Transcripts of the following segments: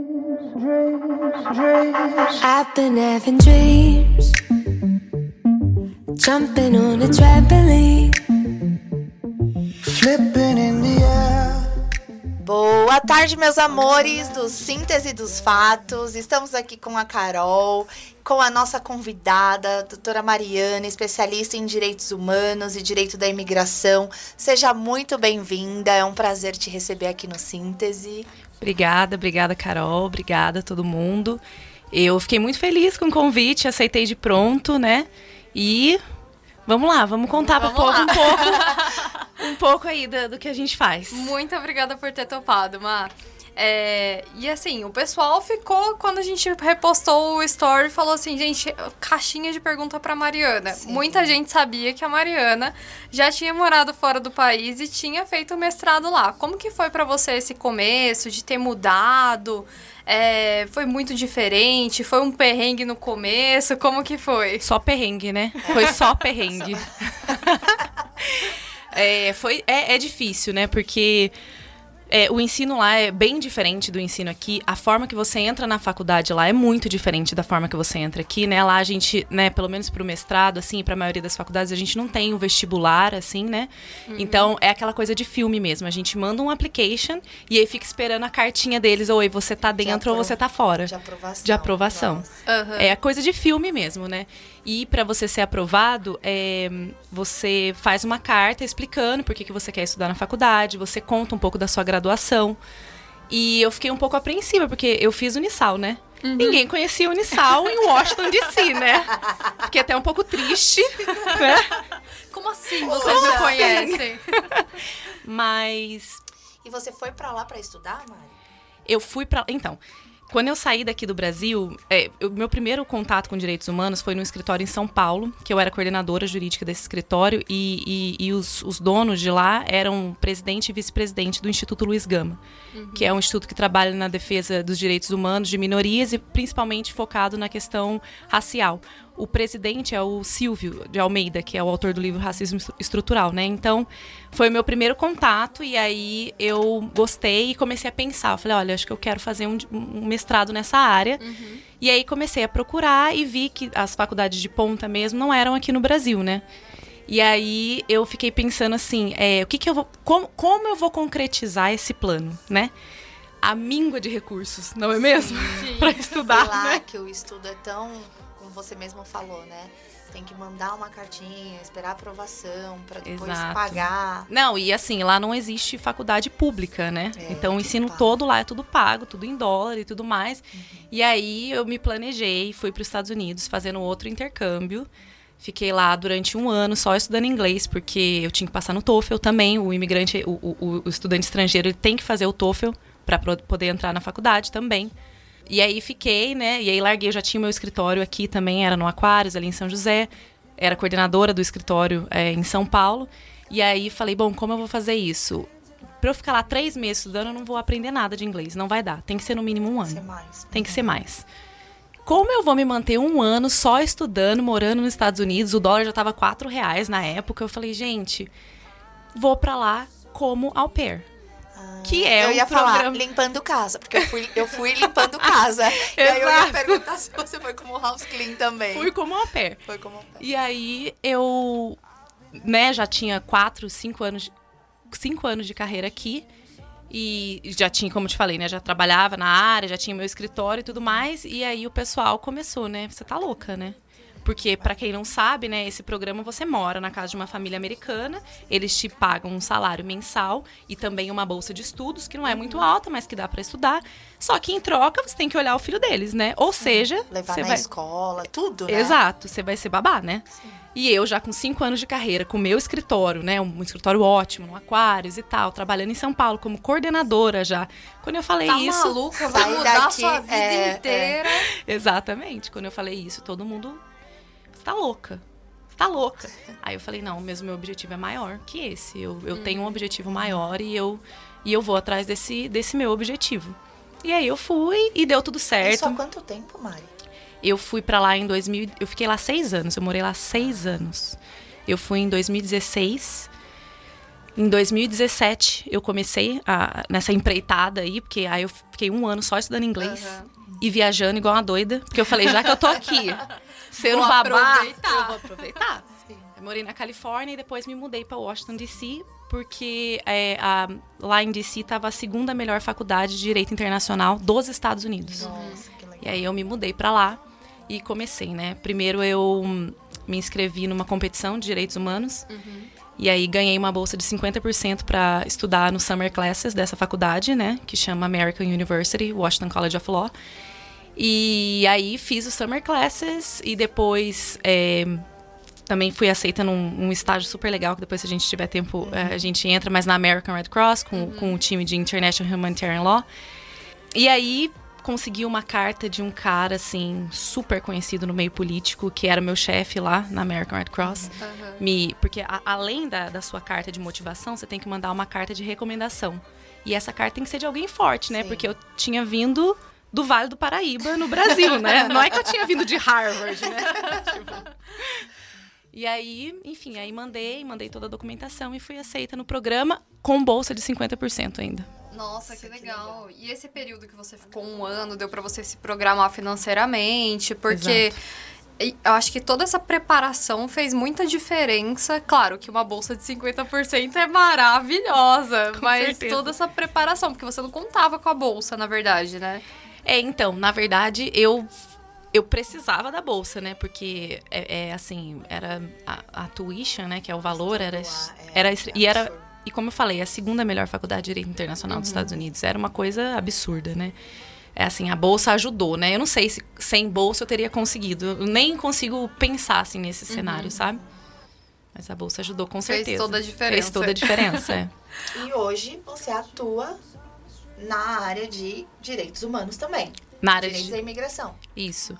dreams, dreams, dreams. I've been having dreams. Jumping on a trampoline. Flipping in the air. Boa tarde, meus amores do Síntese dos Fatos. Estamos aqui com a Carol, com a nossa convidada, a doutora Mariana, especialista em direitos humanos e direito da imigração. Seja muito bem-vinda, é um prazer te receber aqui no Síntese. Obrigada, obrigada, Carol, obrigada a todo mundo. Eu fiquei muito feliz com o convite, aceitei de pronto, né? E vamos lá, vamos contar para o povo um pouco, um pouco aí do, do que a gente faz. Muito obrigada por ter topado, Mar. É, e assim, o pessoal ficou, quando a gente repostou o story, falou assim, gente, caixinha de pergunta pra Mariana. Sim. Muita gente sabia que a Mariana já tinha morado fora do país e tinha feito o mestrado lá. Como que foi para você esse começo, de ter mudado? É, foi muito diferente? Foi um perrengue no começo? Como que foi? Só perrengue, né? Foi só perrengue. é, foi, é, é difícil, né? Porque é, o ensino lá é bem diferente do ensino aqui. A forma que você entra na faculdade lá é muito diferente da forma que você entra aqui, né? Lá a gente, né, pelo menos para o mestrado, assim, para a maioria das faculdades, a gente não tem o vestibular, assim, né? Uhum. Então é aquela coisa de filme mesmo. A gente manda um application e aí fica esperando a cartinha deles, ou você tá dentro ou você tá fora. De aprovação. De aprovação. Uhum. É a coisa de filme mesmo, né? E para você ser aprovado, é, você faz uma carta explicando por que, que você quer estudar na faculdade, você conta um pouco da sua graduação. E eu fiquei um pouco apreensiva, porque eu fiz Unisal, né? Uhum. Ninguém conhecia Unisal em Washington DC, né? Fiquei até um pouco triste, né? Como assim vocês Como não assim? conhecem? Mas... E você foi para lá para estudar, Mari? Eu fui para... Então, quando eu saí daqui do Brasil, é, o meu primeiro contato com direitos humanos foi no escritório em São Paulo, que eu era coordenadora jurídica desse escritório, e, e, e os, os, donos de lá eram presidente e vice-presidente do Instituto Luiz Gama, uhum. que é um instituto que trabalha na defesa dos direitos humanos de minorias e principalmente focado na questão racial o presidente é o Silvio de Almeida, que é o autor do livro Racismo Estrutural, né? Então, foi o meu primeiro contato e aí eu gostei e comecei a pensar. Eu falei, olha, acho que eu quero fazer um, um mestrado nessa área. Uhum. E aí comecei a procurar e vi que as faculdades de ponta mesmo não eram aqui no Brasil, né? E aí eu fiquei pensando assim, é, o que, que eu vou. Como, como eu vou concretizar esse plano, né? A míngua de recursos, não é mesmo? Para estudar. Lá, né? que o estudo é tão como você mesmo falou, né? Tem que mandar uma cartinha, esperar aprovação para depois Exato. pagar. Não, e assim, lá não existe faculdade pública, né? É, então o ensino todo lá é tudo pago, tudo em dólar e tudo mais. Uhum. E aí eu me planejei, fui para os Estados Unidos fazendo outro intercâmbio. Fiquei lá durante um ano só estudando inglês, porque eu tinha que passar no TOEFL também. O imigrante, o, o, o estudante estrangeiro, ele tem que fazer o TOEFL para poder entrar na faculdade também. E aí fiquei, né? E aí larguei, eu já tinha meu escritório aqui também, era no Aquários, ali em São José. Era coordenadora do escritório é, em São Paulo. E aí falei, bom, como eu vou fazer isso? Pra eu ficar lá três meses estudando, eu não vou aprender nada de inglês. Não vai dar. Tem que ser no mínimo um ano. Tem que ser mais. Tem que ser mais. Como eu vou me manter um ano só estudando, morando nos Estados Unidos? O dólar já tava quatro reais na época. Eu falei, gente, vou pra lá como au pair que é Eu ia programa... falar limpando casa, porque eu fui, eu fui limpando casa. e aí eu ia perguntar se você foi como house clean também. Fui como au pair. Foi como au pair. E aí eu, né, já tinha quatro, cinco anos, cinco anos de carreira aqui. E já tinha, como te falei, né? Já trabalhava na área, já tinha meu escritório e tudo mais. E aí o pessoal começou, né? Você tá louca, né? Porque, para quem não sabe, né, esse programa você mora na casa de uma família americana, eles te pagam um salário mensal e também uma bolsa de estudos, que não é muito alta, mas que dá para estudar. Só que em troca você tem que olhar o filho deles, né? Ou seja. Levar na vai... escola, tudo, né? Exato, você vai ser babá, né? Sim. E eu, já com cinco anos de carreira, com meu escritório, né? Um escritório ótimo, no Aquários e tal, trabalhando em São Paulo como coordenadora já. Quando eu falei tá isso. maluca, vai mudar daqui, sua vida é, inteira. É. Exatamente. Quando eu falei isso, todo mundo você tá louca. Você tá louca. Aí eu falei, não, mesmo meu objetivo é maior que esse. Eu, eu hum. tenho um objetivo maior e eu, e eu vou atrás desse, desse meu objetivo. E aí eu fui e deu tudo certo. Isso há quanto tempo, Mari? Eu fui para lá em 2000. Eu fiquei lá seis anos. Eu morei lá seis anos. Eu fui em 2016. Em 2017, eu comecei a, nessa empreitada aí, porque aí eu fiquei um ano só estudando inglês uhum. e viajando igual uma doida. Porque eu falei, já que eu tô aqui, ser um babá, aproveitar. eu vou aproveitar. Eu morei na Califórnia e depois me mudei para Washington, D.C., porque é, a, lá em D.C. estava a segunda melhor faculdade de Direito Internacional dos Estados Unidos. Nossa, que legal. E aí eu me mudei para lá e comecei, né? Primeiro eu me inscrevi numa competição de Direitos Humanos. Uhum. E aí ganhei uma bolsa de 50% para estudar no Summer Classes dessa faculdade, né? Que chama American University, Washington College of Law. E aí fiz o Summer Classes e depois é, também fui aceita num um estágio super legal, que depois, se a gente tiver tempo, uhum. a gente entra, mas na American Red Cross, com, uhum. com o time de International Humanitarian Law. E aí consegui uma carta de um cara, assim, super conhecido no meio político, que era meu chefe lá na American Red Cross. Uhum. Me, porque a, além da, da sua carta de motivação, você tem que mandar uma carta de recomendação. E essa carta tem que ser de alguém forte, né? Sim. Porque eu tinha vindo do Vale do Paraíba, no Brasil, né? Não é que eu tinha vindo de Harvard, né? tipo... E aí, enfim, aí mandei, mandei toda a documentação e fui aceita no programa com bolsa de 50% ainda. Nossa, que legal. E esse período que você ficou um ano, deu para você se programar financeiramente, porque Exato. eu acho que toda essa preparação fez muita diferença. Claro que uma bolsa de 50% é maravilhosa, com mas certeza. toda essa preparação, porque você não contava com a bolsa, na verdade, né? É, então, na verdade, eu eu precisava da bolsa, né? Porque é, é assim, era a, a, tuition, né? Que é o valor, era, era e era e como eu falei, a segunda melhor faculdade de direito internacional uhum. dos Estados Unidos era uma coisa absurda, né? É assim, a bolsa ajudou, né? Eu não sei se sem bolsa eu teria conseguido. Eu nem consigo pensar assim nesse uhum. cenário, sabe? Mas a bolsa ajudou com certeza. Fez toda a diferença. Fez toda a diferença, é. E hoje você atua na área de direitos humanos também. Na área direitos de... da imigração. Isso.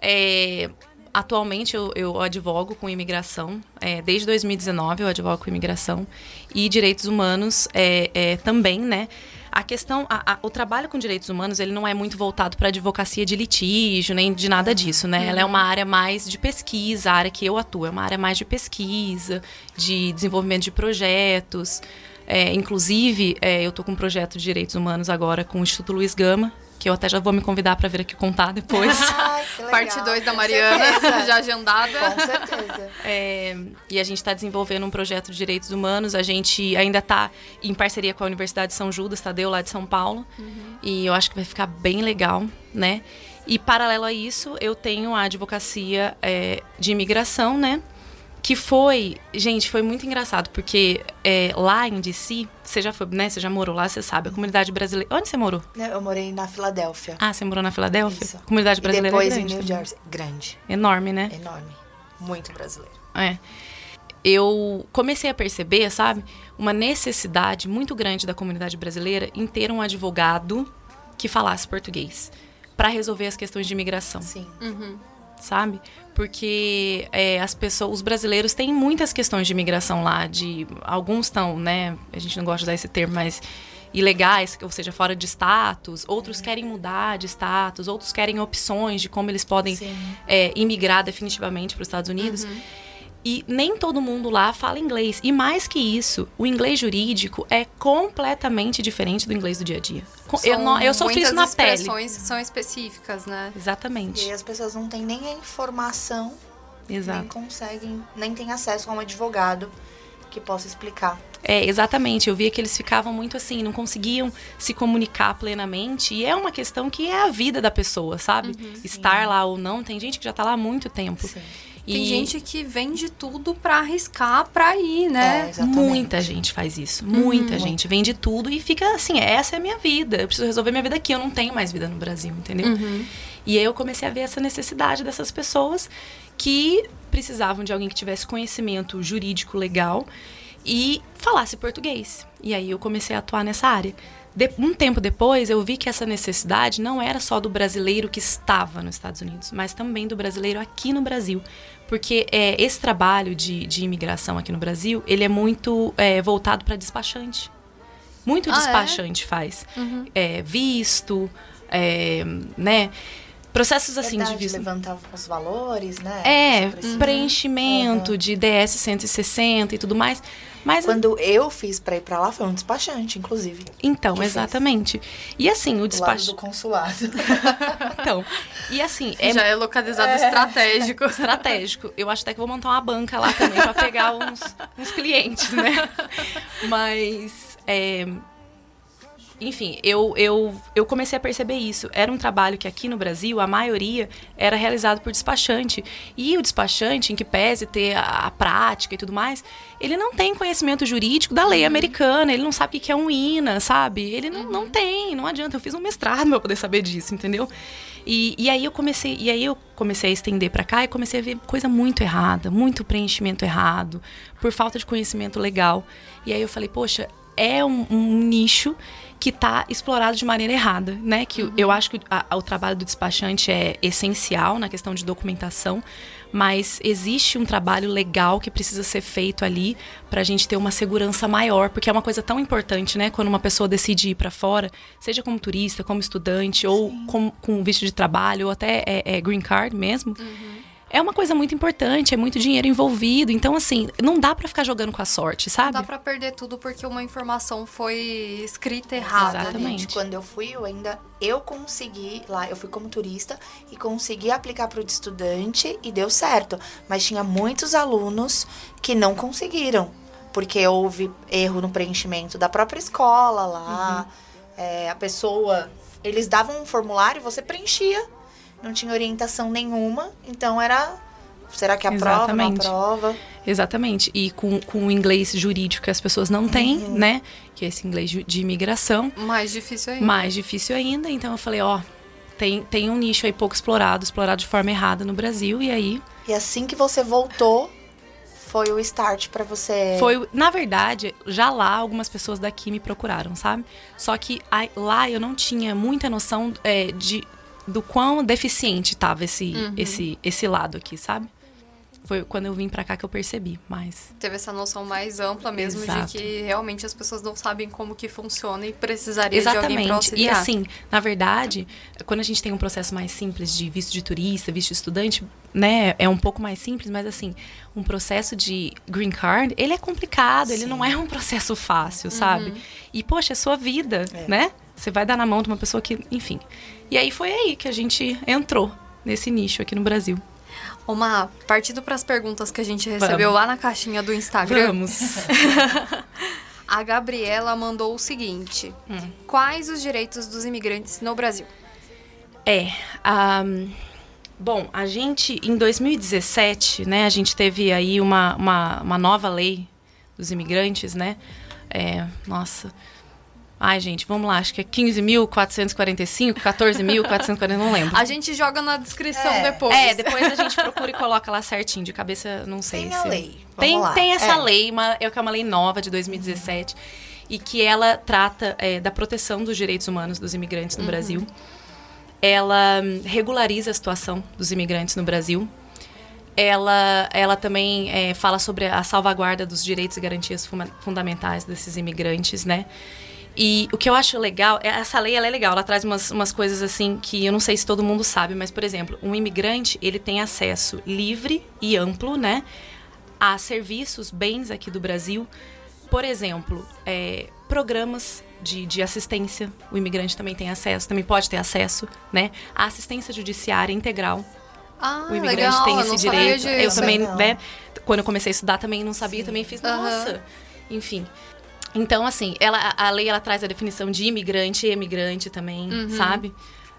É, atualmente eu, eu, advogo com imigração. É, desde 2019 eu advogo com imigração. E direitos humanos é, é também, né? A questão, a, a, o trabalho com direitos humanos, ele não é muito voltado para advocacia de litígio, nem de nada disso, né? Uhum. Ela é uma área mais de pesquisa, a área que eu atuo é uma área mais de pesquisa, de desenvolvimento de projetos. É, inclusive, é, eu estou com um projeto de direitos humanos agora com o Instituto Luiz Gama, que eu até já vou me convidar para vir aqui contar depois. Ai, Parte 2 da Mariana, já agendada. Com certeza. É, e a gente está desenvolvendo um projeto de direitos humanos. A gente ainda está em parceria com a Universidade de São Judas, Tadeu, lá de São Paulo. Uhum. E eu acho que vai ficar bem legal, né? E paralelo a isso, eu tenho a advocacia é, de imigração, né? Que foi, gente, foi muito engraçado, porque é, lá em DC, você já foi, né? Você já morou lá, você sabe, a comunidade brasileira. Onde você morou? Eu morei na Filadélfia. Ah, você morou na Filadélfia? Isso. Comunidade brasileira. E depois é grande, em New Jersey. Grande. Enorme, né? Enorme. Muito brasileiro. É. Eu comecei a perceber, sabe, uma necessidade muito grande da comunidade brasileira em ter um advogado que falasse português para resolver as questões de imigração. Sim. Uhum sabe? Porque é, as pessoas, os brasileiros têm muitas questões de imigração lá, de alguns estão, né? A gente não gosta de usar esse termo, mas ilegais, ou seja, fora de status, outros querem mudar de status, outros querem opções de como eles podem é, imigrar definitivamente para os Estados Unidos. Uhum. E nem todo mundo lá fala inglês. E mais que isso, o inglês jurídico é completamente diferente do inglês do dia a dia. São eu, não, eu sofri isso na pele. expressões são específicas, né? Exatamente. E as pessoas não têm nem a informação, Exato. nem conseguem, nem têm acesso a um advogado que possa explicar. É, exatamente. Eu via que eles ficavam muito assim, não conseguiam se comunicar plenamente. E é uma questão que é a vida da pessoa, sabe? Uhum, Estar sim. lá ou não. Tem gente que já está lá há muito tempo. Sim. Tem e... gente que vende tudo para arriscar para ir, né? É, muita gente faz isso. Muita hum, gente vende tudo e fica assim, essa é a minha vida. Eu preciso resolver minha vida aqui, eu não tenho mais vida no Brasil, entendeu? Uhum. E aí eu comecei a ver essa necessidade dessas pessoas que precisavam de alguém que tivesse conhecimento jurídico legal e falasse português. E aí eu comecei a atuar nessa área. De, um tempo depois, eu vi que essa necessidade não era só do brasileiro que estava nos Estados Unidos, mas também do brasileiro aqui no Brasil. Porque é, esse trabalho de, de imigração aqui no Brasil, ele é muito é, voltado para despachante. Muito ah, é? despachante é? faz. Uhum. É, visto, é, né? Processos assim Verdade, de visto. levantar os valores, né? É, preenchimento uhum. de DS 160 e tudo mais. Mas Quando eu fiz pra ir pra lá, foi um despachante, inclusive. então, que fez. exatamente. E assim, o despacho. do consulado. Então, e assim, é Já é localizado estratégico. estratégico. Eu acho até que vou montar uma banca lá também pra pegar uns, uns clientes, né? Mas, é, enfim, eu, eu, eu comecei a perceber isso. Era um trabalho que aqui no Brasil, a maioria era realizado por despachante. E o despachante, em que pese ter a, a prática e tudo mais, ele não tem conhecimento jurídico da lei americana, ele não sabe o que é um INA, sabe? Ele não, não tem, não adianta. Eu fiz um mestrado pra poder saber disso, entendeu? E, e aí eu comecei, e aí eu comecei a estender pra cá e comecei a ver coisa muito errada, muito preenchimento errado, por falta de conhecimento legal. E aí eu falei, poxa, é um, um nicho que está explorado de maneira errada, né? Que eu acho que a- o trabalho do despachante é essencial na questão de documentação, mas existe um trabalho legal que precisa ser feito ali para a gente ter uma segurança maior, porque é uma coisa tão importante, né? Quando uma pessoa decide ir para fora, seja como turista, como estudante, ou com, com visto de trabalho, ou até é, é, green card mesmo. É uma coisa muito importante, é muito dinheiro envolvido. Então, assim, não dá para ficar jogando com a sorte, Não sabe? dá pra perder tudo porque uma informação foi escrita errada. Exatamente. Quando eu fui, eu ainda eu consegui lá, eu fui como turista e consegui aplicar para o de estudante e deu certo. Mas tinha muitos alunos que não conseguiram, porque houve erro no preenchimento da própria escola lá. É, a pessoa, eles davam um formulário, você preenchia, não tinha orientação nenhuma, então era será que aprova, não Exatamente. aprova? Exatamente. E com, com o inglês jurídico que as pessoas não têm, né? Que é esse inglês de imigração. Mais difícil ainda. Mais difícil ainda. Então eu falei, ó, tem, tem um nicho aí pouco explorado, explorado de forma errada no Brasil. E aí E assim que você voltou, foi o start para você foi. Na verdade, já lá algumas pessoas daqui me procuraram, sabe? Só que aí- lá eu não tinha muita noção é, de, do quão deficiente tava esse, esse, esse lado aqui, sabe? Foi quando eu vim pra cá que eu percebi, mas. Teve essa noção mais ampla mesmo Exato. de que realmente as pessoas não sabem como que funciona e precisaria de alguém pra Exatamente. E assim, na verdade, quando a gente tem um processo mais simples de visto de turista, visto de estudante, né, é um pouco mais simples, mas assim, um processo de green card, ele é complicado, ele não é um processo fácil, sabe? E poxa, é sua vida, É. né? Você vai dar na mão de uma pessoa que, enfim. E aí foi aí que a gente entrou nesse nicho aqui no Brasil. Uma, partindo pras perguntas que a gente recebeu Vamos. lá na caixinha do Instagram, Vamos. a Gabriela mandou o seguinte: Hum. Quais os direitos dos imigrantes no Brasil? É. ahm, bom, a gente, em 2017, né, a gente teve aí uma, uma, uma nova lei dos imigrantes, né? É, nossa. Ai, gente, vamos lá, acho que é 15.445, 14.440, não lembro. A gente joga na descrição É. depois. É, depois a gente procura e coloca lá certinho, de cabeça, não sei Tem a se... lei. Vamos Tem, lá. tem essa É. lei, uma, é que é uma lei nova de 2017, e que ela trata é, da proteção dos direitos humanos dos imigrantes no Brasil. Ela hum, regulariza a situação dos imigrantes no Brasil. Ela, ela também é, fala sobre a salvaguarda dos direitos e garantias fundamentais desses imigrantes, né? E o que eu acho legal, é- essa lei ela é legal, ela traz umas, umas coisas assim que eu não sei se todo mundo sabe, mas, por exemplo, um imigrante, ele tem acesso livre e amplo, né, a serviços, bens aqui do Brasil. Por exemplo, é, programas de, de assistência, o imigrante também tem acesso, também pode ter acesso, né, a assistência judiciária integral. Ah, O imigrante legal, tem eu esse direito. Eu também, Legal. né? Quando eu comecei a estudar também não sabia, Sim. também fiz, Aham. nossa. Enfim. Então, assim, ela, a lei ela traz a definição de imigrante e emigrante também, sabe?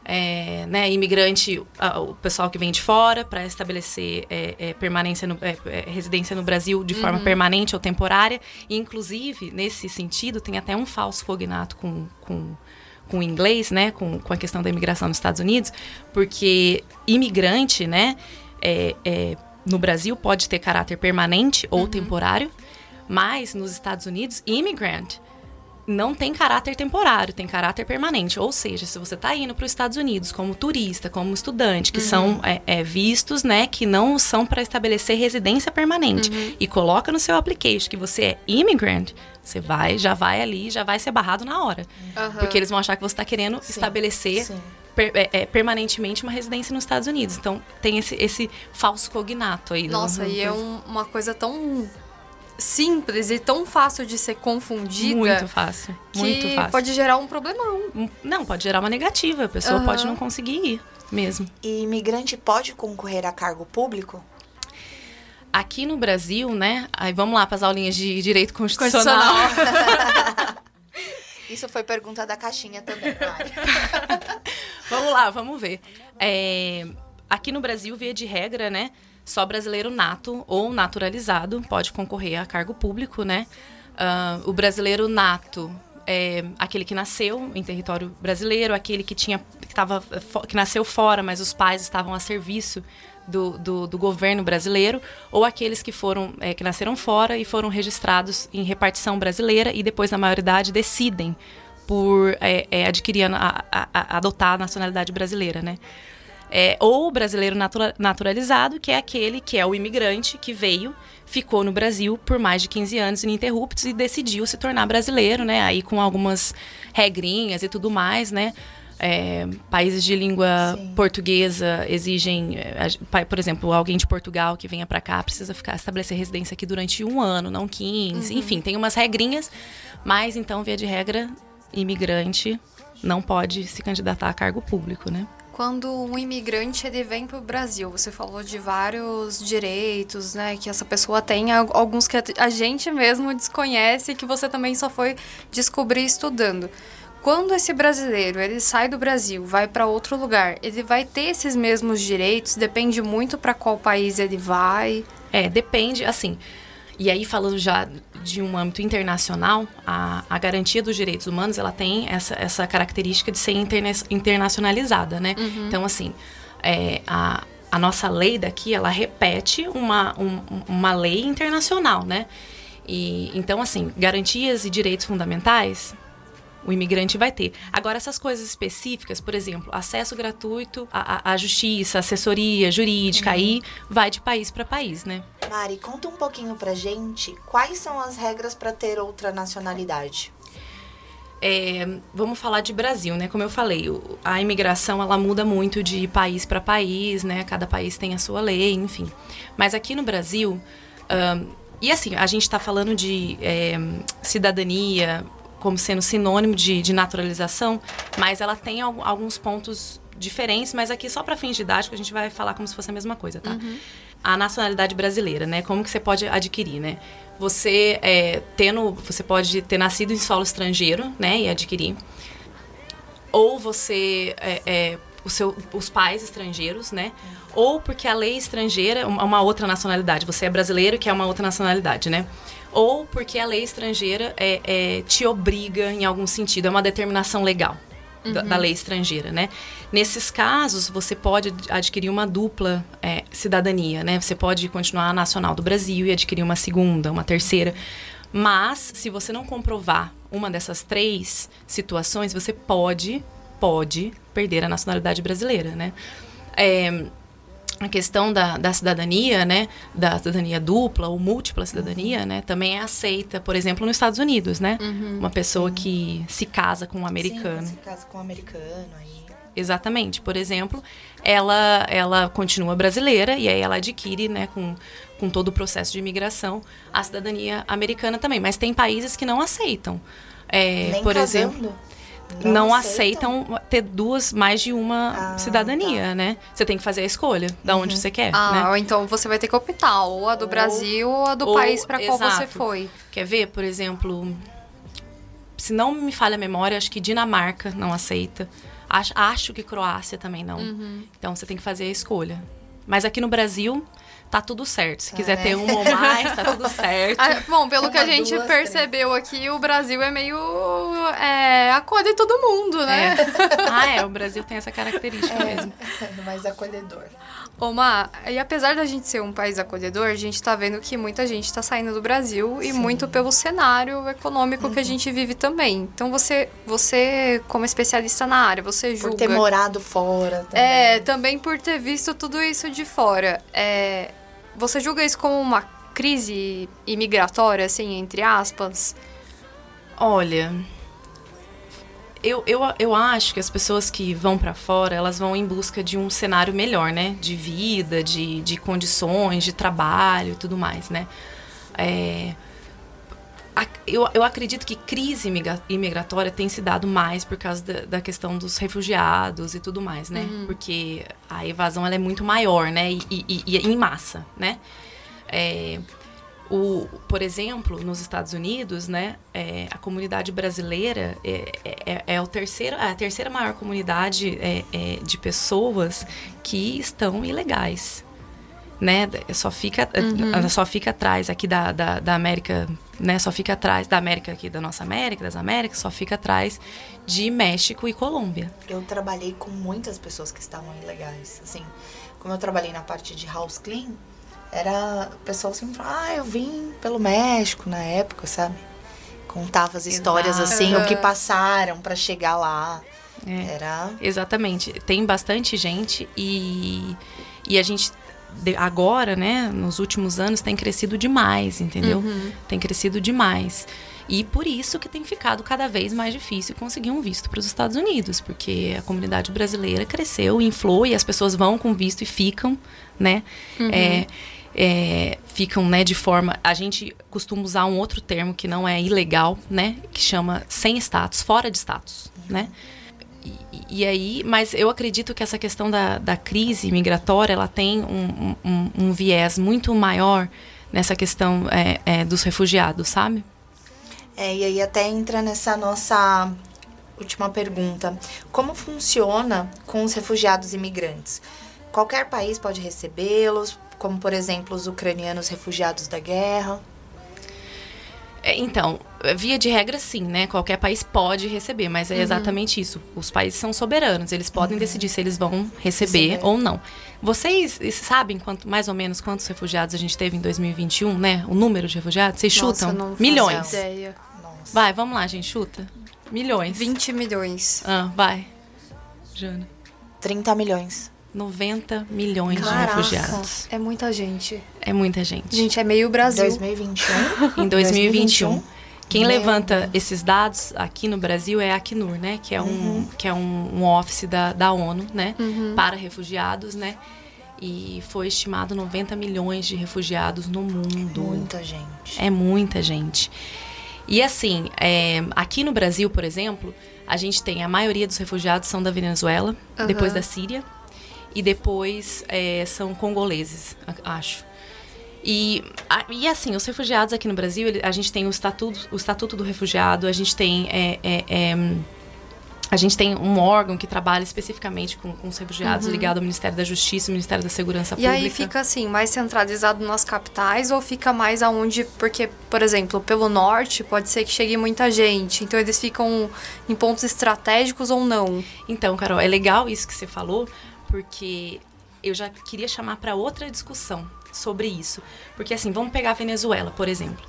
É, né, imigrante, o pessoal que vem de fora para estabelecer é, é, permanência no, é, é, residência no Brasil de forma permanente ou temporária. E, inclusive, nesse sentido, tem até um falso cognato com, com, com o inglês, né? Com, com a questão da imigração nos Estados Unidos, porque imigrante, né? é- é, no Brasil pode ter caráter permanente ou temporário, mas nos Estados Unidos, immigrant não tem caráter temporário, tem caráter permanente. Ou seja, se você está indo para os Estados Unidos como turista, como estudante, que são é, é, vistos, né, que não são para estabelecer residência permanente, e coloca no seu application que você é immigrant, você vai, já vai ali, já vai ser barrado na hora. Aham. Porque eles vão achar que você está querendo Sim, estabelecer sim. per- é, é, permanentemente uma residência nos Estados Unidos. Então, tem esse, esse falso cognato aí. Nossa, Não- e é um- uma coisa tão simples e tão fácil de ser confundida. Muito fácil. Muito fácil. pode gerar um problemão. Não, pode gerar uma negativa. A pessoa uhum. pode não conseguir ir mesmo. E imigrante pode concorrer a cargo público? Aqui no Brasil, né? Aí vamos lá para as aulinhas de direito constitucional. constitucional. Isso foi pergunta da caixinha também, Vamos lá, vamos ver. É, aqui no Brasil, via de regra, né? Só brasileiro nato ou naturalizado pode concorrer a cargo público, né? Uh, o brasileiro nato é aquele que nasceu em território brasileiro, aquele que tinha que, tava, que nasceu fora, mas os pais estavam a serviço do, do, do, governo brasileiro, ou aqueles que foram é, que nasceram fora e foram registrados em repartição brasileira e depois, na maioridade, decidem por é, é, adquirir, a, a, a, adotar a nacionalidade brasileira, né? É, ou o brasileiro natura, naturalizado, que é aquele que é o imigrante que veio, ficou no Brasil por mais de 15 anos ininterruptos e decidiu se tornar brasileiro, né? Aí com algumas regrinhas e tudo mais, né? É, países de língua Sim. portuguesa exigem, é, por exemplo, alguém de Portugal que venha para cá precisa ficar estabelecer residência aqui durante um ano, não 15. Uhum. Enfim, tem umas regrinhas, mas então, via de regra, imigrante não pode se candidatar a cargo público, né? Quando um imigrante ele vem para o Brasil, você falou de vários direitos, né, que essa pessoa tem, alguns que a gente mesmo desconhece, que você também só foi descobrir estudando quando esse brasileiro ele sai do Brasil, vai para outro lugar, ele vai ter esses mesmos direitos? Depende muito para qual país ele vai. É, depende, assim. E aí falando já de um âmbito internacional, a, a garantia dos direitos humanos ela tem essa, essa característica de ser interna internacionalizada, né? Uhum. Então assim, é, a, a nossa lei daqui ela repete uma, um, uma lei internacional, né? E, então, assim, garantias e direitos fundamentais o imigrante vai ter. Agora, essas coisas específicas, por exemplo, acesso gratuito à, à justiça, assessoria jurídica, uhum. aí vai de país para país, né? Mari, conta um pouquinho pra gente quais são as regras para ter outra nacionalidade. É, vamos falar de Brasil, né? Como eu falei, a imigração ela muda muito de país para país, né? Cada país tem a sua lei, enfim. Mas aqui no Brasil, um, e assim, a gente está falando de é, cidadania, como sendo sinônimo de, de naturalização, mas ela tem alguns pontos diferentes, mas aqui só para fins didáticos a gente vai falar como se fosse a mesma coisa, tá? Uhum. A nacionalidade brasileira, né? Como que você pode adquirir, né? Você é, tendo, você pode ter nascido em solo estrangeiro, né? E adquirir. Ou você é, é seu, os pais estrangeiros, né? Ou porque a lei estrangeira é uma outra nacionalidade. Você é brasileiro, que é uma outra nacionalidade, né? Ou porque a lei estrangeira é, é, te obriga em algum sentido, é uma determinação legal uhum. da, da, lei estrangeira, né? Nesses casos, você pode adquirir uma dupla é, cidadania, né? Você pode continuar nacional do Brasil e adquirir uma segunda, uma terceira. Mas, se você não comprovar uma dessas três situações, você pode, pode perder a nacionalidade brasileira, né? É, a questão da, da cidadania, né, da cidadania dupla ou múltipla cidadania, uhum. né, também é aceita, por exemplo, nos Estados Unidos, né? Uhum. Uma pessoa Sim. que se casa com um americano. Sim, se casa com um americano aí. Exatamente. Por exemplo, ela ela continua brasileira e aí ela adquire, né, com, com todo o processo de imigração, a cidadania americana também. Mas tem países que não aceitam. É, Nem por casando? exemplo não, não aceitam. aceitam. ter duas, mais de uma ah, cidadania, tá. né? Você tem que fazer a escolha de uhum. onde você quer. Ah, né? ou então você vai ter que optar, ou a do ou, Brasil ou a do ou, país para qual você foi. Quer ver, por exemplo, se não me falha a memória, acho que Dinamarca não aceita. Acho, acho que Croácia também não. Uhum. Então você tem que fazer a escolha. Mas aqui no Brasil, tá tudo certo. Se quiser é. ter um ou mais, tá tudo certo. Ah, bom, pelo Uma, que a gente duas, percebeu três. aqui, o Brasil é meio. É, acolhe todo mundo, né? É. Ah, é, o Brasil tem essa característica é. mesmo. Mais acolhedor. Ô, Má, e apesar da gente ser um país acolhedor, a gente tá vendo que muita gente tá saindo do Brasil Sim. e muito pelo cenário econômico uhum. que a uhum. gente vive também. Então você, você, como especialista na área, você julga. Por ter morado fora também. É, também por ter visto tudo isso de fora. É, você julga isso como uma crise imigratória, assim, entre aspas? Olha, eu, eu, eu acho que as pessoas que vão para fora, elas vão em busca de um cenário melhor, né? De vida, de, de condições, de trabalho e tudo mais, né? É, eu, eu acredito que crise imigratória tem se dado mais por causa da, da questão dos refugiados e tudo mais, né? Uhum. Porque a evasão ela é muito maior, né? E, e, e em massa, né? É, o, por exemplo, nos Estados Unidos, né, é, a comunidade brasileira é, é, é, o terceiro, a terceira maior comunidade é, é, de pessoas que estão ilegais né? Só fica, uhum. só fica atrás aqui da, da, da, América, né? Só fica atrás da América aqui, da nossa América, das Américas, só fica atrás de México e Colômbia. Eu trabalhei com muitas pessoas que estavam ilegais. Assim, como eu trabalhei na parte de house clean, era o pessoal sempre falava, ah, eu vim pelo México na época, sabe? Contava as histórias Exato. assim, o que passaram para chegar lá. É, era exatamente. Tem bastante gente e e a gente agora, né, nos últimos anos, tem crescido demais, entendeu? Uhum. Tem crescido demais. E por isso que tem ficado cada vez mais difícil conseguir um visto para os Estados Unidos, porque a comunidade brasileira cresceu, inflou e as pessoas vão com visto e ficam, né? Uhum. É, é, ficam, né, de forma. A gente costuma usar um outro termo que não é ilegal, né? Que chama sem status, fora de status, né? E, aí, mas eu acredito que essa questão da, da crise migratória, ela tem um, um, um viés muito maior nessa questão é, é, dos refugiados, sabe? É, e aí até entra nessa nossa última pergunta. Como funciona com os refugiados imigrantes? Qualquer país pode recebê-los, como por exemplo os ucranianos refugiados da guerra? É, então, via de regra, sim, né? Qualquer país pode receber, mas é uhum. exatamente isso. Os países são soberanos, eles podem uhum. decidir se eles vão receber ou não. Vocês sabem quanto, mais ou menos quantos refugiados a gente teve em 2021, né? O número de refugiados? Vocês Nossa, chutam? Não milhões. Ideia. Vai, vamos lá, gente, chuta. Milhões. 20 milhões. Ah, vai. Jana. 30 milhões. 90 milhões Caraca, de refugiados. É muita gente. É muita gente. Gente, é meio Brasil. 2021. em 2021. Quem Meu levanta esses dados aqui no Brasil é a Acnur, né? Que é um, uhum. que é um, um office da, da ONU, né? Uhum. Para refugiados, né? E foi estimado 90 milhões de refugiados no mundo. É muita gente. É muita gente. E assim, é, aqui no Brasil, por exemplo, a gente tem a maioria dos refugiados são da Venezuela, uhum. depois da Síria, e depois é, são congoleses, acho. E, e assim, os refugiados aqui no Brasil, a gente tem o estatuto, o estatuto do refugiado, a gente tem é, é, é, a gente tem um órgão que trabalha especificamente com, com os refugiados, uhum. ligado ao Ministério da Justiça, Ministério da Segurança Pública. E aí fica assim, mais centralizado nas capitais ou fica mais aonde? Porque, por exemplo, pelo norte pode ser que chegue muita gente, então eles ficam em pontos estratégicos ou não? Então, Carol, é legal isso que você falou, porque eu já queria chamar para outra discussão sobre isso. Porque assim, vamos pegar a Venezuela, por exemplo.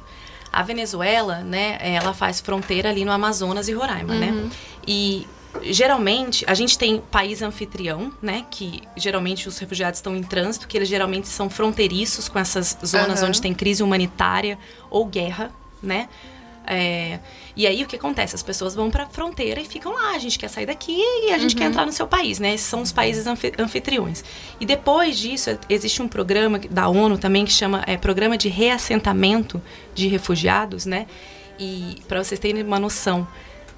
A Venezuela, né, ela faz fronteira ali no Amazonas e Roraima, né? uhum. né? E geralmente a gente tem país anfitrião, né, que geralmente os refugiados estão em trânsito, que eles geralmente são fronteiriços com essas zonas uhum. onde tem crise humanitária ou guerra, né? É, e aí o que acontece? As pessoas vão para a fronteira e ficam lá. A gente quer sair daqui e a gente uhum. quer entrar no seu país, né? Esses são os países anfitriões. E depois disso, existe um programa da ONU também que chama é, Programa de Reassentamento de Refugiados, né? E para vocês terem uma noção,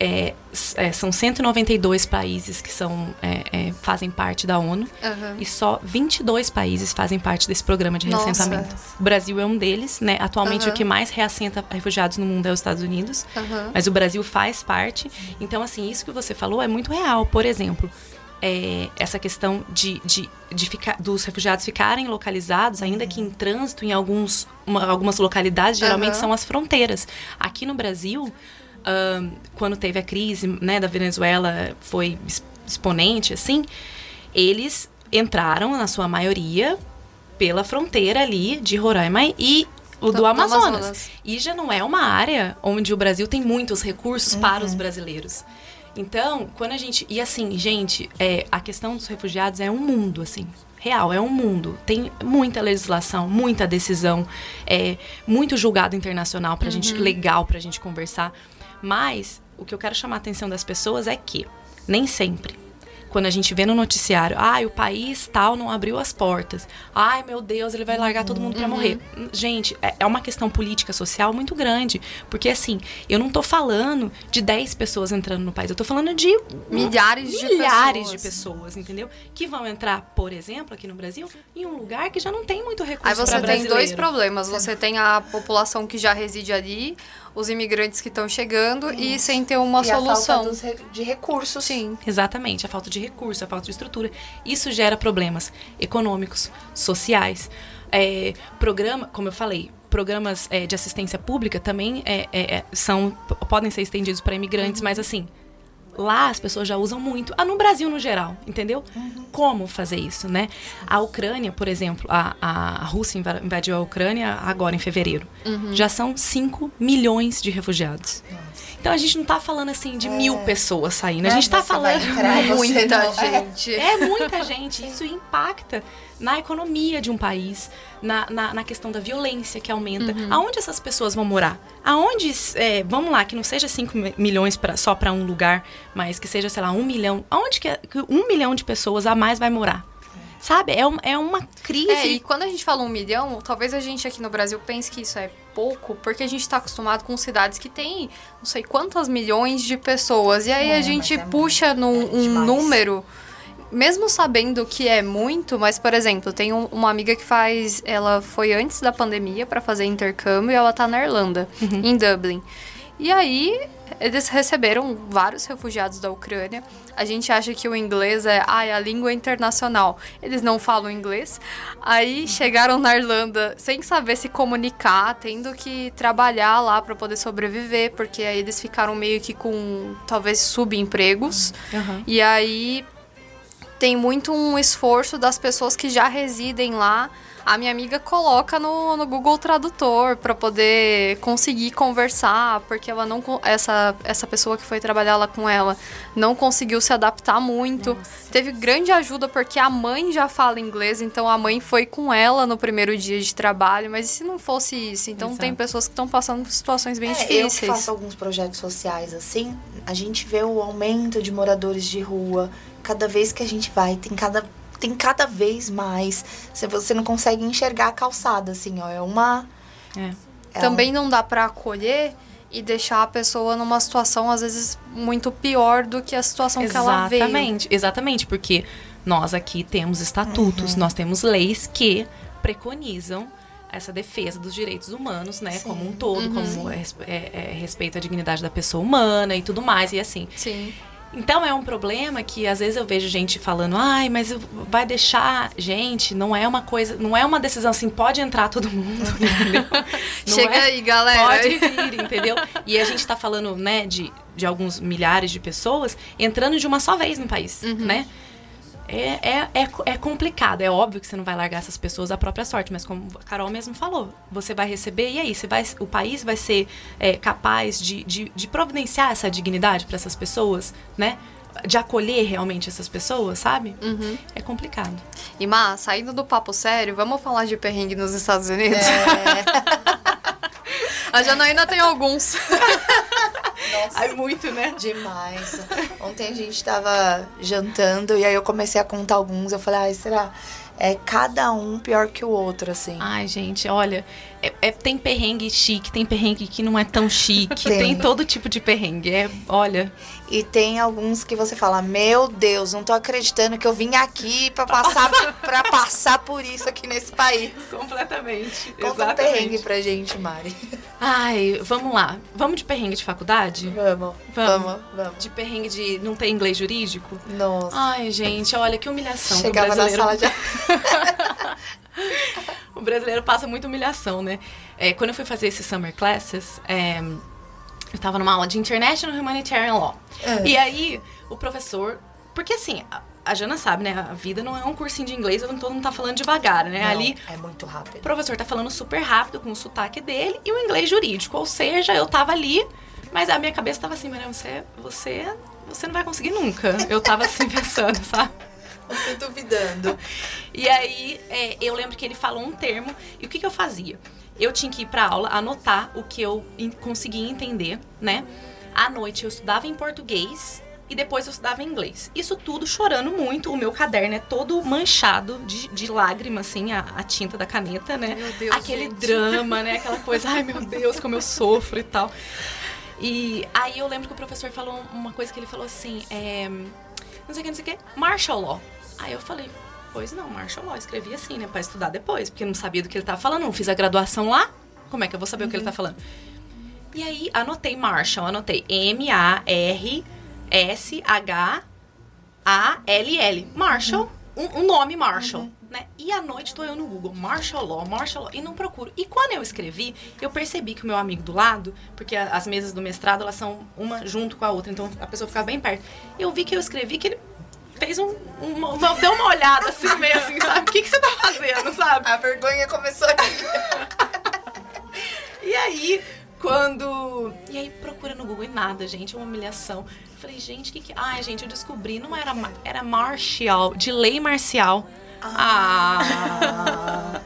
é, é, são 192 países que são, é, é, fazem parte da ONU uhum. e só 22 países fazem parte desse programa de reassentamento. Nossa. O Brasil é um deles, né? Atualmente uhum. o que mais reassenta refugiados no mundo é os Estados Unidos, uhum. mas o Brasil faz parte. Então, assim, isso que você falou é muito real. Por exemplo, é, essa questão de, de, de ficar, dos refugiados ficarem localizados, ainda que em trânsito, em alguns, uma, algumas localidades, geralmente são as fronteiras. Aqui no Brasil, quando teve a crise né, da Venezuela, foi exponente, assim, eles entraram, na sua maioria, pela fronteira ali de Roraima e o do, do Amazonas. Amazonas. E já não é uma área onde o Brasil tem muitos recursos uhum. para os brasileiros. Então, quando a gente. E assim, gente, é, a questão dos refugiados é um mundo, assim. Real, é um mundo. Tem muita legislação, muita decisão, é, muito julgado internacional pra uhum. gente, legal pra gente conversar. Mas o que eu quero chamar a atenção das pessoas é que nem sempre, quando a gente vê no noticiário, ai, o país tal não abriu as portas. Ai, meu Deus, ele vai largar todo mundo para Uhum. morrer. Gente, é é uma questão política social muito grande, porque assim, eu não tô falando de 10 pessoas entrando no país, eu tô falando de Milhares de milhares de pessoas. pessoas, entendeu? Que vão entrar, por exemplo, aqui no Brasil, em um lugar que já não tem muito recurso Aí você tem dois problemas. Você tem a população que já reside ali, os imigrantes que estão chegando e sem ter uma e a solução. falta dos re- de recursos. Sim. Exatamente, a falta de recurso, a falta de estrutura. Isso gera problemas econômicos, sociais. É, programa, como eu falei, programas é, de assistência pública também é, é, é, são podem ser estendidos para imigrantes, mas assim lá as pessoas já usam muito. Ah, no Brasil no geral, entendeu? Como fazer isso, né? A Ucrânia, por exemplo, a, a Rússia inva- invadiu a Ucrânia agora em fevereiro. Já são 5 milhões de refugiados. Então a gente não tá falando assim de mil pessoas saindo, a Né? gente tá falando Muita não- é. gente. é muita gente. Isso impacta na economia de um país, na, na, na questão da violência que aumenta. Aonde essas pessoas vão morar? Aonde, é, vamos lá, que não seja 5 milhões pra, só para um lugar, mas que seja, sei lá, um milhão. Aonde que, é- que um milhão de pessoas a mais vai morar? Sabe? É, um- é uma crise. É, e quando a gente fala um milhão, talvez a gente aqui no Brasil pense que isso é pouco, porque a gente está acostumado com cidades que tem não sei quantas milhões de pessoas. E aí É, a gente é puxa num muito, é um demais. número, mesmo sabendo que é muito, mas, por exemplo, tem um- uma amiga que faz. Ela foi antes da pandemia para fazer intercâmbio e ela tá na Irlanda, em Dublin. E aí, eles receberam vários refugiados da Ucrânia. A gente acha que o inglês é, ah, é a língua internacional. Eles não falam inglês. Aí chegaram na Irlanda sem saber se comunicar, tendo que trabalhar lá para poder sobreviver, porque aí eles ficaram meio que com talvez subempregos. Aham. E aí tem muito um esforço das pessoas que já residem lá. A minha amiga coloca no, no Google Tradutor para poder conseguir conversar, porque ela não essa essa pessoa que foi trabalhar lá com ela não conseguiu se adaptar muito. Teve grande ajuda porque a mãe já fala inglês, então a mãe foi com ela no primeiro dia de trabalho, mas e se não fosse isso? Então tem Exato. pessoas que estão passando por situações bem É, eu difíceis. faço alguns projetos sociais assim, a gente vê o aumento de moradores de rua. Cada vez que a gente vai, tem cada, tem cada vez mais. Você, você não consegue enxergar a calçada, assim, ó. É uma. É. é Também não dá pra acolher e deixar a pessoa numa situação, às vezes, muito pior do que a situação que ela veio. Exatamente, exatamente, porque nós aqui temos estatutos, Uhum. nós temos leis que preconizam essa defesa dos direitos humanos, né, Sim. como um todo, Uhum. como é, é, é, respeito à dignidade da pessoa humana e tudo mais, e assim. Sim. Então é um problema que às vezes eu vejo gente falando, ai, mas vai deixar. Gente, não é uma coisa, não é uma decisão assim, pode entrar todo mundo, entendeu? Chega é- aí, galera. Pode vir, entendeu? E a gente tá falando, né, de, de alguns milhares de pessoas entrando de uma só vez no país, Uhum. né? É, é, é, é complicado. É óbvio que você não vai largar essas pessoas à própria sorte, mas como a Carol mesmo falou, você vai receber, e aí? Você vai, o país vai ser é, capaz de, de, de providenciar essa dignidade para essas pessoas, né? De acolher realmente essas pessoas, sabe? Uhum. É complicado. E, Má, saindo do papo sério, vamos falar de perrengue nos Estados Unidos? A Janaína tem alguns. Nossa, Ai, muito, né? demais. Ontem a gente tava jantando e aí eu comecei a contar alguns. Eu falei, ai, será? É cada um pior que o outro, assim. Ai, gente, olha, é- é- tem perrengue chique, tem perrengue que não é tão chique, Tem. tem, todo tipo de perrengue. É, olha, E tem alguns que você fala, meu Deus, não tô acreditando que eu vim aqui pra passar, pra passar por isso aqui nesse país. completamente. Conta um perrengue pra gente, Mari. Ai, vamos lá. Vamos de perrengue de faculdade? Vamos, Vamos. vamos, vamos. De perrengue de não ter inglês jurídico? Nossa. Ai, gente, olha que humilhação. Chegava na sala de... O brasileiro passa muita humilhação, né? É, quando eu fui fazer esses summer classes, é, eu tava numa aula de International Humanitarian Law. É. E aí, o professor. Porque assim, a, a Jana sabe, né? A vida não é um cursinho de inglês, todo mundo tá falando devagar, né? Não, Ali, É muito o rápido. professor tá falando super rápido, com o sotaque dele, e o inglês jurídico. Ou seja, eu tava ali, mas a minha cabeça tava assim, você, você, você não vai conseguir nunca. Eu tava assim pensando, sabe? Você duvidando. E aí, é, eu lembro que ele falou um termo, e o que, que eu fazia? Eu tinha que ir pra aula, anotar o que eu conseguia entender, né? À noite eu estudava em português e depois eu estudava inglês. Isso tudo chorando muito. O meu caderno é todo manchado de, de lágrima, assim, a, a tinta da caneta, né? Meu Deus, Aquele gente. drama, né? Aquela coisa, ai meu Deus, como eu sofro e tal. E aí eu lembro que o professor falou uma coisa que ele falou assim, é, não sei o que, não sei o que, martial law. Aí eu falei, pois não, martial law. Escrevi assim, né, pra estudar depois, porque não sabia do que ele tava falando, não fiz a graduação lá, como é que eu vou saber o que ele tá falando? E aí anotei Marshall, anotei M-A-R-S-H-A-L-L. Marshall, um, um nome Marshall. Né? E à noite tô eu no Google, Marshall Law, Marshall Law, e não procuro. E quando eu escrevi, eu percebi que o meu amigo do lado, porque a- as mesas do mestrado, elas são uma junto com a outra, então a pessoa ficava bem perto. Eu vi que eu escrevi que ele fez um, uma, uma- deu uma olhada assim, meio assim, sabe? O que, que você tá fazendo, sabe? A vergonha começou aqui. E aí, quando. E aí, procura no Google e nada, gente, é uma humilhação. Eu falei, gente, o que que. Ai, gente, eu descobri, não era. Era marcial, de lei marcial. Ah.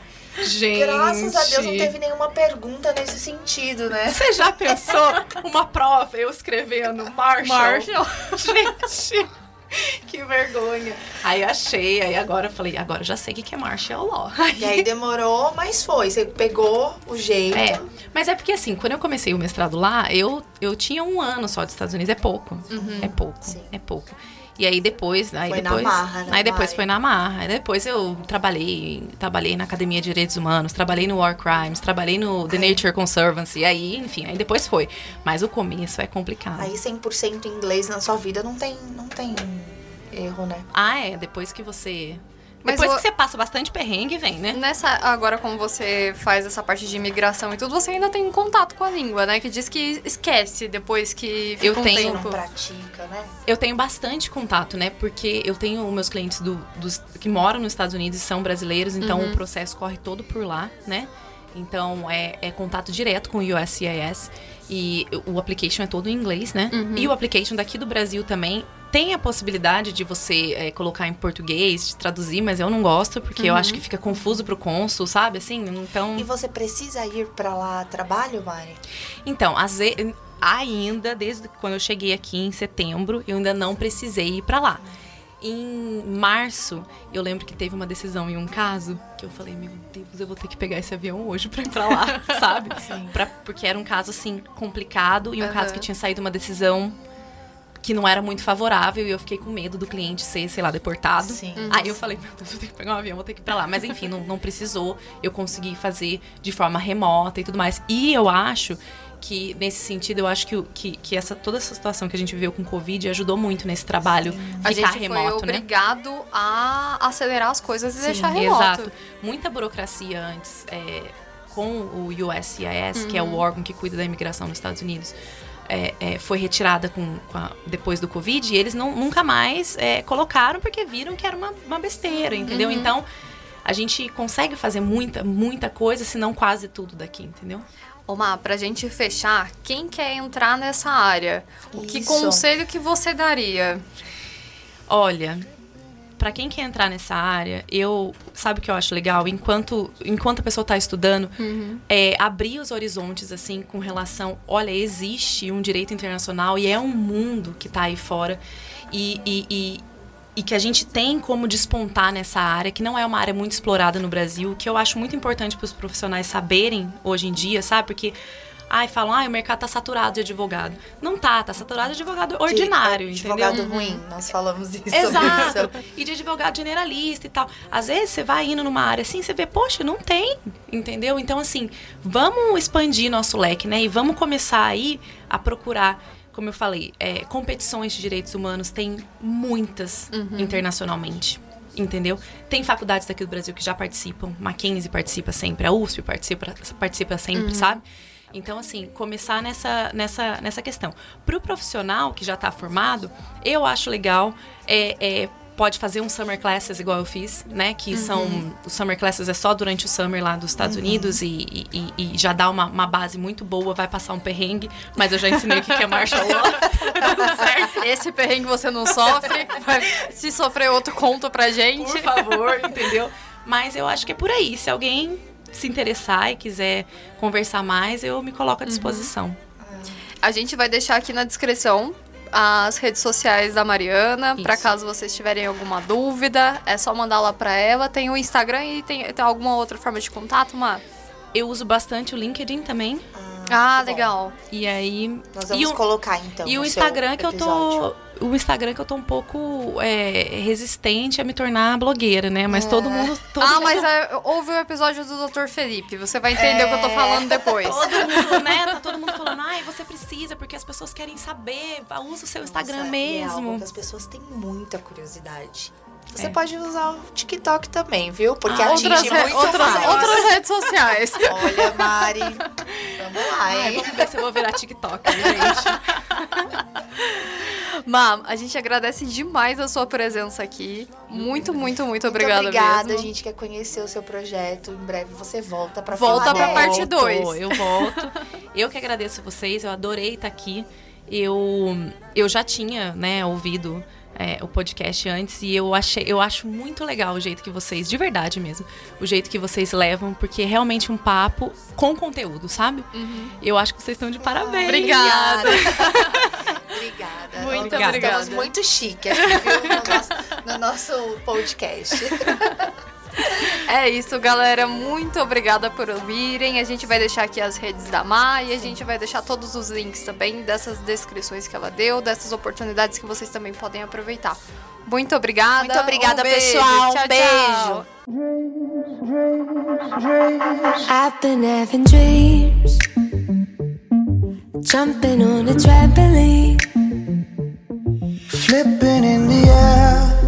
gente. Graças a Deus não teve nenhuma pergunta nesse sentido, né? Você já pensou uma prova eu escrevendo Marshall? Marshall. Gente, que vergonha. Aí achei, aí agora eu falei, agora eu já sei o que que é Marshall Law. E aí demorou, mas foi. Você pegou o jeito. É, mas é porque assim, quando eu comecei o mestrado lá, eu, eu tinha um ano só dos Estados Unidos, é pouco. É pouco, Sim. é pouco. E aí depois, aí Foi na depois, marra, né, aí depois Mari? foi na marra. Aí depois eu trabalhei, trabalhei na Academia de Direitos Humanos, trabalhei no War Crimes, trabalhei no The Nature Conservancy, aí, enfim, aí depois foi. Mas o começo é complicado. Aí 100% inglês na sua vida não tem, não tem erro, né? Ah, é, depois que você Mas depois o- que você passa bastante perrengue, vem, né? Nessa, agora como você faz essa parte de imigração e tudo, você ainda tem contato com a língua, né? Que diz que esquece depois que fica Eu um tenho- tempo. não pratica, né? Eu tenho bastante contato, né? Porque eu tenho meus clientes do, dos, que moram nos Estados Unidos e são brasileiros, então Uhum. o processo corre todo por lá, né? Então é, é contato direto com o USCIS e o application é todo em inglês, né? Uhum. E o application daqui do Brasil também tem a possibilidade de você é, colocar em português, de traduzir, mas eu não gosto porque eu Uhum. acho que fica confuso pro cônsul, sabe? Assim, então. E você precisa ir pra lá trabalho, Mari? Então, às ve- ainda, desde quando eu cheguei aqui em setembro, eu ainda não precisei ir pra lá. Em março, eu lembro que teve uma decisão em um caso que eu falei, meu Deus, eu vou ter que pegar esse avião hoje pra ir pra lá, sabe? Pra- porque era um caso, assim, complicado e um Aham. caso que tinha saído uma decisão que não era muito favorável e eu fiquei com medo do cliente ser, sei lá, deportado. Sim. Aí eu falei, meu Deus, eu tenho que pegar um avião, vou ter que ir pra lá. Mas enfim, não, não precisou. Eu consegui fazer de forma remota e tudo mais. E eu acho que, nesse sentido, eu acho que, que, que essa, toda essa situação que a gente viveu com o Covid ajudou muito nesse trabalho A ficar gente remoto, foi né? obrigado a acelerar as coisas e Sim, deixar remoto. Exato. Muita burocracia antes é, com o USCIS, que é o órgão que cuida da imigração nos Estados Unidos. É, é, foi retirada com, com a- depois do Covid e eles não, nunca mais é, colocaram porque viram que era uma, uma besteira, entendeu? Então, a gente consegue fazer muita, muita coisa, se não quase tudo daqui, entendeu? Má, pra gente fechar, quem quer entrar nessa área? O que Isso. conselho que você daria? Olha, pra quem quer entrar nessa área, eu sabe o que eu acho legal, enquanto enquanto a pessoa tá estudando, é abrir os horizontes assim com relação, olha, existe um direito internacional e é um mundo que tá aí fora. E, e, e e que a gente tem como despontar nessa área, que não é uma área muito explorada no Brasil, que eu acho muito importante para os profissionais saberem hoje em dia, sabe? Porque ai, falam, ah, o mercado tá saturado de advogado. Não tá, tá saturado de advogado ordinário, de, entendeu? Advogado ruim, nós falamos isso. Exato. E de advogado generalista e tal. Às vezes você vai indo numa área assim, você vê, poxa, não tem, entendeu? Então, assim, vamos expandir nosso leque, né? E vamos começar aí a procurar, como eu falei, é, competições de direitos humanos, tem muitas internacionalmente. Entendeu? Tem faculdades daqui do Brasil que já participam, Mackenzie participa sempre, a USP participa, participa sempre, sabe? Então, assim, começar nessa, nessa, nessa questão. Para o profissional que já está formado, eu acho legal. É, é, pode fazer um summer classes igual eu fiz, né? Que são. Os summer classes é só durante o summer lá dos Estados Unidos e, e- e- já dá uma, uma base muito boa, vai passar um perrengue, mas eu já ensinei o que que é martial law. Certo. Esse perrengue você não sofre. se sofrer outro, conta pra gente. Por favor, entendeu? Mas eu acho que é por aí. Se alguém se interessar e quiser conversar mais, eu me coloco à disposição. A gente vai deixar aqui na descrição as redes sociais da Mariana, para caso vocês tiverem alguma dúvida, é só mandar lá para ela. Tem o Instagram e tem, tem alguma outra forma de contato, Mar? Eu uso bastante o LinkedIn também. Ah, ah legal. E aí. Nós vamos o, colocar então. E o Instagram que eu tô. O Instagram que eu tô um pouco é, resistente a me tornar blogueira, né? Mas é. todo mundo. Todo ah, mundo... mas é, ouve o episódio do Dr. Felipe. Você vai entender o que eu tô é. falando depois. todo mundo, né? Tá todo mundo falando, ai, você precisa, porque as pessoas querem saber. Usa o seu Instagram Nossa, mesmo. É as pessoas têm muita curiosidade. Você é. pode usar o TikTok também, viu? Porque ah, atinge outras, muito outras, mais. outras redes sociais. Olha, Mari, vamos lá, hein? Ai, vamos ver se eu vou virar TikTok, gente. Mam, a gente agradece demais a sua presença aqui. Muito, muito, muito obrigada muito obrigada, mesmo. a gente quer conhecer o seu projeto. Em breve você volta para Volta para parte 2. Eu volto. eu que agradeço vocês, eu adorei estar aqui. Eu, eu já tinha, né, ouvido é, o podcast antes e eu achei, eu acho muito legal o jeito que vocês, de verdade mesmo, o jeito que vocês levam, porque é realmente um papo com conteúdo, sabe? Uhum. Eu acho que vocês estão de parabéns. Obrigada. obrigada. Muito obrigada. obrigada. Estamos muito chique aqui, viu, no nosso, no nosso podcast. É isso, galera. Muito obrigada por ouvirem. A gente vai deixar aqui as redes da Mai e a gente vai deixar todos os links também dessas descrições que ela deu, dessas oportunidades que vocês também podem aproveitar. Muito obrigada. Muito obrigada, um pessoal. Tchau, um beijo. I've been having dreams, Jumping on a trampoline, flipping in the air.